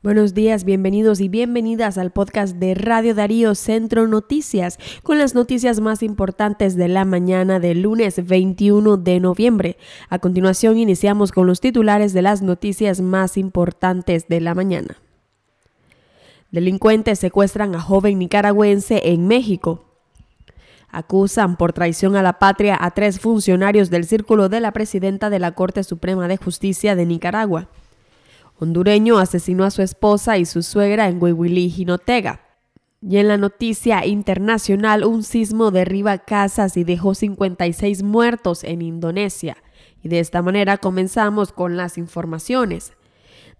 Buenos días, bienvenidos y bienvenidas al podcast de Radio Darío Centro Noticias, con las noticias más importantes de la mañana del lunes 21 de noviembre. A continuación iniciamos con los titulares de las noticias más importantes de la mañana. Delincuentes secuestran a joven nicaragüense en México. Acusan por traición a la patria a tres funcionarios del círculo de la presidenta de la Corte Suprema de Justicia de Nicaragua hondureño asesinó a su esposa y su suegra en Huihuilí, Jinotega. Y en la noticia internacional, un sismo derriba casas y dejó 56 muertos en Indonesia. Y de esta manera comenzamos con las informaciones.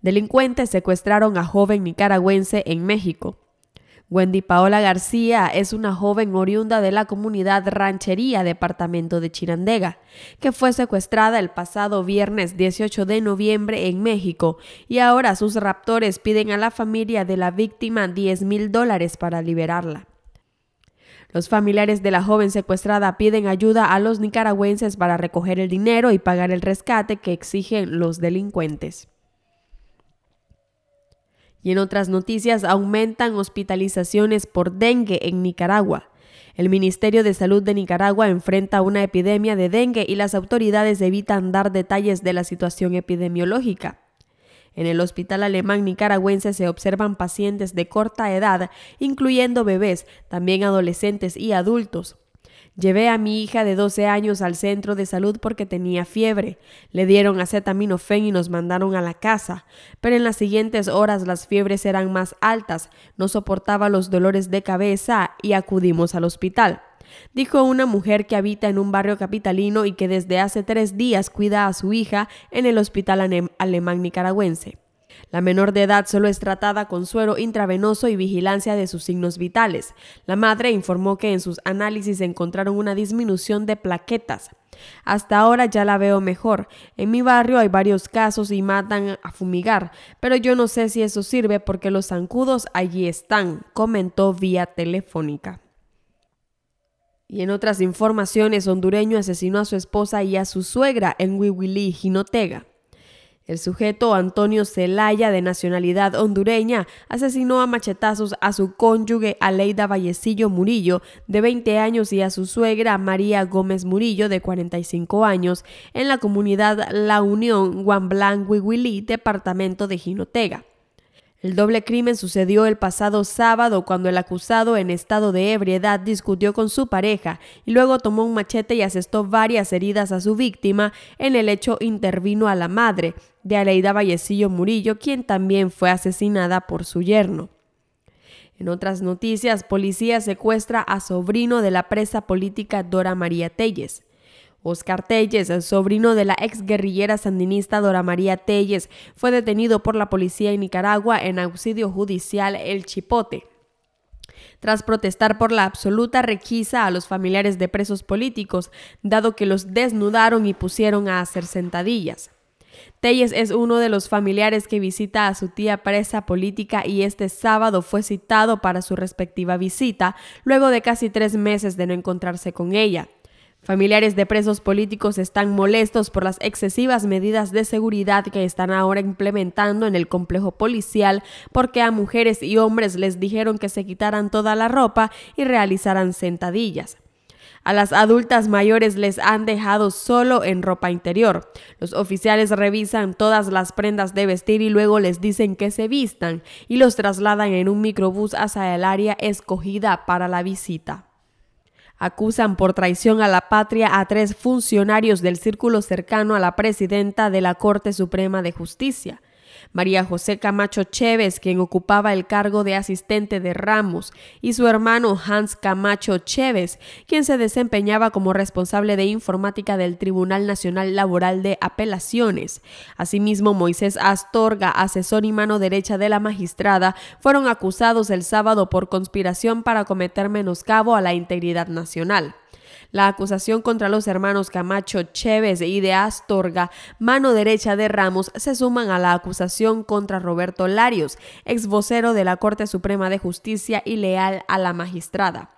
Delincuentes secuestraron a joven nicaragüense en México. Wendy Paola García es una joven oriunda de la comunidad Ranchería, departamento de Chirandega, que fue secuestrada el pasado viernes 18 de noviembre en México y ahora sus raptores piden a la familia de la víctima 10 mil dólares para liberarla. Los familiares de la joven secuestrada piden ayuda a los nicaragüenses para recoger el dinero y pagar el rescate que exigen los delincuentes. Y en otras noticias, aumentan hospitalizaciones por dengue en Nicaragua. El Ministerio de Salud de Nicaragua enfrenta una epidemia de dengue y las autoridades evitan dar detalles de la situación epidemiológica. En el hospital alemán nicaragüense se observan pacientes de corta edad, incluyendo bebés, también adolescentes y adultos. Llevé a mi hija de 12 años al centro de salud porque tenía fiebre. Le dieron acetaminofén y nos mandaron a la casa. Pero en las siguientes horas las fiebres eran más altas, no soportaba los dolores de cabeza y acudimos al hospital. Dijo una mujer que habita en un barrio capitalino y que desde hace tres días cuida a su hija en el hospital alemán nicaragüense. La menor de edad solo es tratada con suero intravenoso y vigilancia de sus signos vitales. La madre informó que en sus análisis encontraron una disminución de plaquetas. Hasta ahora ya la veo mejor. En mi barrio hay varios casos y matan a fumigar, pero yo no sé si eso sirve porque los zancudos allí están, comentó vía telefónica. Y en otras informaciones, hondureño asesinó a su esposa y a su suegra en Huihuilí, Jinotega. El sujeto Antonio Celaya, de nacionalidad hondureña, asesinó a machetazos a su cónyuge Aleida Vallecillo Murillo, de 20 años, y a su suegra María Gómez Murillo, de 45 años, en la comunidad La Unión, Guamblán, Huihuilí, departamento de Jinotega. El doble crimen sucedió el pasado sábado cuando el acusado en estado de ebriedad discutió con su pareja y luego tomó un machete y asestó varias heridas a su víctima. En el hecho intervino a la madre de Aleida Vallecillo Murillo, quien también fue asesinada por su yerno. En otras noticias, policía secuestra a sobrino de la presa política Dora María Telles. Oscar Telles, el sobrino de la ex guerrillera sandinista Dora María Telles, fue detenido por la policía en Nicaragua en auxilio judicial El Chipote tras protestar por la absoluta requisa a los familiares de presos políticos, dado que los desnudaron y pusieron a hacer sentadillas. Telles es uno de los familiares que visita a su tía presa política y este sábado fue citado para su respectiva visita, luego de casi tres meses de no encontrarse con ella. Familiares de presos políticos están molestos por las excesivas medidas de seguridad que están ahora implementando en el complejo policial porque a mujeres y hombres les dijeron que se quitaran toda la ropa y realizaran sentadillas. A las adultas mayores les han dejado solo en ropa interior. Los oficiales revisan todas las prendas de vestir y luego les dicen que se vistan y los trasladan en un microbús hacia el área escogida para la visita. Acusan por traición a la patria a tres funcionarios del círculo cercano a la presidenta de la Corte Suprema de Justicia. María José Camacho Chévez, quien ocupaba el cargo de asistente de Ramos, y su hermano Hans Camacho Chévez, quien se desempeñaba como responsable de informática del Tribunal Nacional Laboral de Apelaciones. Asimismo, Moisés Astorga, asesor y mano derecha de la magistrada, fueron acusados el sábado por conspiración para cometer menoscabo a la integridad nacional. La acusación contra los hermanos Camacho Chévez y de Astorga, mano derecha de Ramos, se suman a la acusación contra Roberto Larios, ex vocero de la Corte Suprema de Justicia y leal a la magistrada.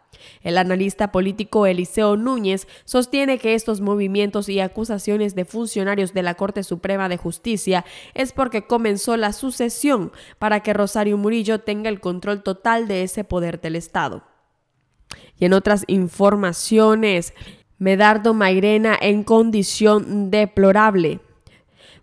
El analista político Eliseo Núñez sostiene que estos movimientos y acusaciones de funcionarios de la Corte Suprema de Justicia es porque comenzó la sucesión para que Rosario Murillo tenga el control total de ese poder del Estado. Y en otras informaciones, Medardo Mairena en condición deplorable.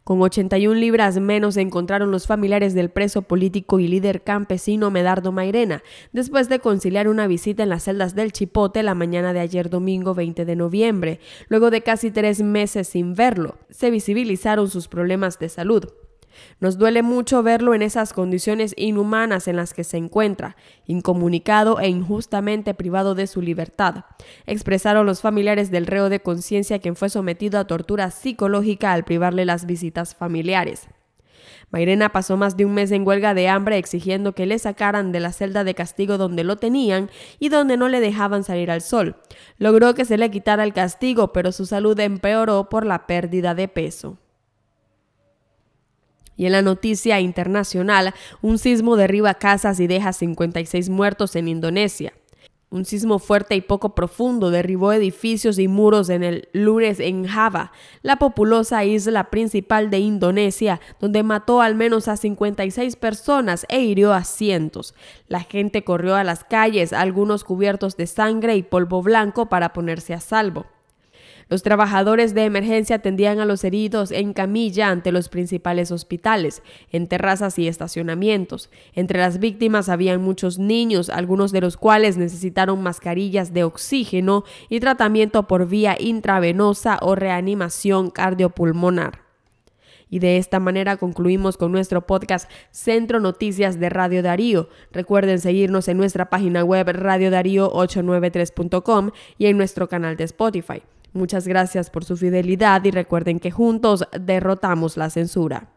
Con 81 libras menos encontraron los familiares del preso político y líder campesino Medardo Mairena, después de conciliar una visita en las celdas del Chipote la mañana de ayer domingo 20 de noviembre. Luego de casi tres meses sin verlo, se visibilizaron sus problemas de salud. Nos duele mucho verlo en esas condiciones inhumanas en las que se encuentra, incomunicado e injustamente privado de su libertad, expresaron los familiares del reo de conciencia quien fue sometido a tortura psicológica al privarle las visitas familiares. Mairena pasó más de un mes en huelga de hambre exigiendo que le sacaran de la celda de castigo donde lo tenían y donde no le dejaban salir al sol. Logró que se le quitara el castigo, pero su salud empeoró por la pérdida de peso. Y en la noticia internacional, un sismo derriba casas y deja 56 muertos en Indonesia. Un sismo fuerte y poco profundo derribó edificios y muros en el lunes en Java, la populosa isla principal de Indonesia, donde mató al menos a 56 personas e hirió a cientos. La gente corrió a las calles, algunos cubiertos de sangre y polvo blanco para ponerse a salvo. Los trabajadores de emergencia atendían a los heridos en camilla ante los principales hospitales, en terrazas y estacionamientos. Entre las víctimas habían muchos niños, algunos de los cuales necesitaron mascarillas de oxígeno y tratamiento por vía intravenosa o reanimación cardiopulmonar. Y de esta manera concluimos con nuestro podcast Centro Noticias de Radio Darío. Recuerden seguirnos en nuestra página web radiodarío893.com y en nuestro canal de Spotify. Muchas gracias por su fidelidad y recuerden que juntos derrotamos la censura.